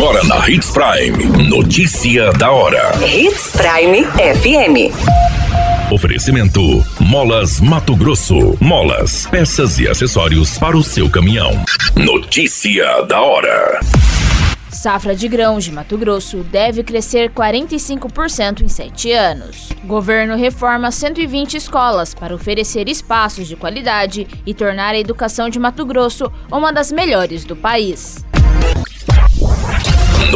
Agora na Hits Prime. Notícia da hora. Hits Prime FM. Oferecimento: Molas Mato Grosso. Molas, peças e acessórios para o seu caminhão. Notícia da hora. Safra de grãos de Mato Grosso deve crescer 45% em sete anos. Governo reforma 120 escolas para oferecer espaços de qualidade e tornar a educação de Mato Grosso uma das melhores do país.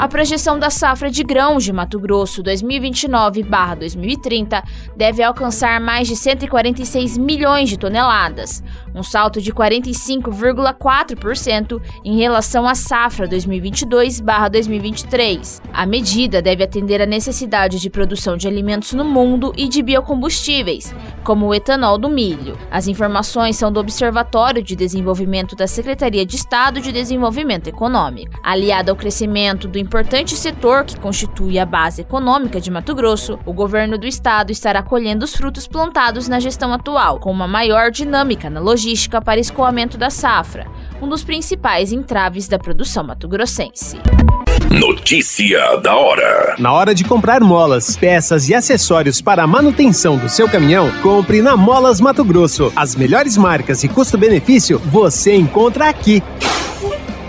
A projeção da safra de grãos de Mato Grosso 2029-2030 deve alcançar mais de 146 milhões de toneladas, um salto de 45,4% em relação à safra 2022-2023. A medida deve atender à necessidade de produção de alimentos no mundo e de biocombustíveis, como o etanol do milho. As informações são do Observatório de Desenvolvimento da Secretaria de Estado de Desenvolvimento Econômico. Aliado ao crescimento do importante setor que constitui a base econômica de Mato Grosso, o governo do estado estará colhendo os frutos plantados na gestão atual, com uma maior dinâmica na logística para escoamento da safra, um dos principais entraves da produção mato-grossense. Notícia da hora. Na hora de comprar molas, peças e acessórios para a manutenção do seu caminhão, compre na Molas Mato Grosso. As melhores marcas e custo-benefício você encontra aqui.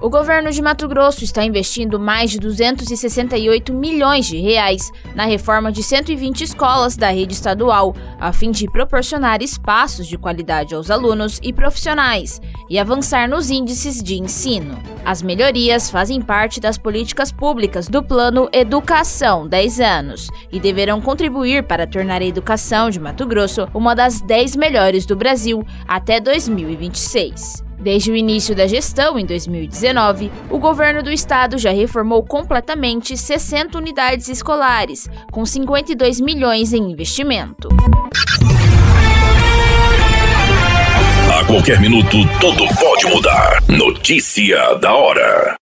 O governo de Mato Grosso está investindo mais de 268 milhões de reais na reforma de 120 escolas da rede estadual, a fim de proporcionar espaços de qualidade aos alunos e profissionais e avançar nos índices de ensino. As melhorias fazem parte das políticas públicas do Plano Educação 10 anos e deverão contribuir para tornar a educação de Mato Grosso uma das 10 melhores do Brasil até 2026. Desde o início da gestão, em 2019, o governo do estado já reformou completamente 60 unidades escolares, com 52 milhões em investimento. A qualquer minuto, tudo pode mudar. Notícia da hora.